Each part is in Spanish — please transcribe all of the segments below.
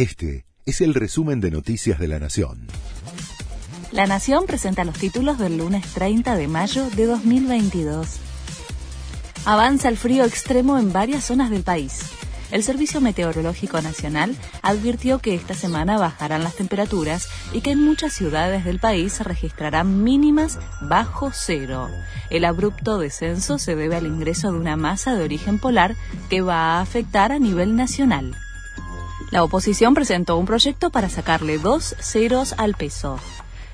Este es el resumen de Noticias de la Nación. La Nación presenta los títulos del lunes 30 de mayo de 2022. Avanza el frío extremo en varias zonas del país. El Servicio Meteorológico Nacional advirtió que esta semana bajarán las temperaturas y que en muchas ciudades del país se registrarán mínimas bajo cero. El abrupto descenso se debe al ingreso de una masa de origen polar que va a afectar a nivel nacional. La oposición presentó un proyecto para sacarle dos ceros al peso.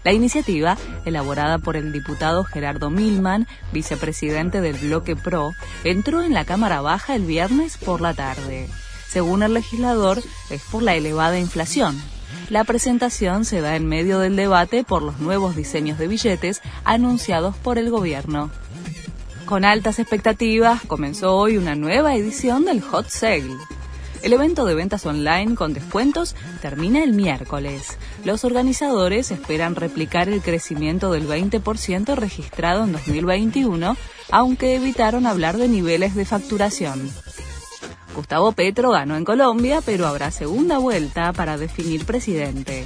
La iniciativa, elaborada por el diputado Gerardo Milman, vicepresidente del bloque PRO, entró en la Cámara Baja el viernes por la tarde. Según el legislador, es por la elevada inflación. La presentación se da en medio del debate por los nuevos diseños de billetes anunciados por el gobierno. Con altas expectativas, comenzó hoy una nueva edición del Hot Sale. El evento de ventas online con descuentos termina el miércoles. Los organizadores esperan replicar el crecimiento del 20% registrado en 2021, aunque evitaron hablar de niveles de facturación. Gustavo Petro ganó en Colombia, pero habrá segunda vuelta para definir presidente.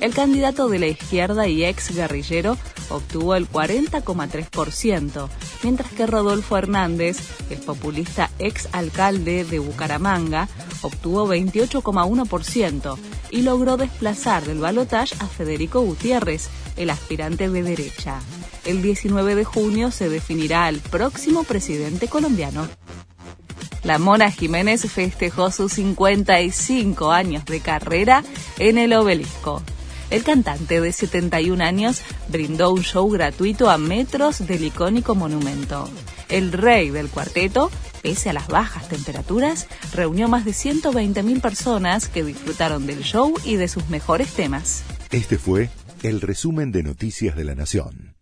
El candidato de la izquierda y ex guerrillero obtuvo el 40,3%, mientras que Rodolfo Hernández, el populista ex alcalde de Bucaramanga, obtuvo 28,1% y logró desplazar del balotaje a Federico Gutiérrez, el aspirante de derecha. El 19 de junio se definirá al próximo presidente colombiano. La Mona Jiménez festejó sus 55 años de carrera en el obelisco. El cantante de 71 años brindó un show gratuito a metros del icónico monumento. El rey del cuarteto, pese a las bajas temperaturas, reunió más de 120.000 personas que disfrutaron del show y de sus mejores temas. Este fue el resumen de Noticias de la Nación.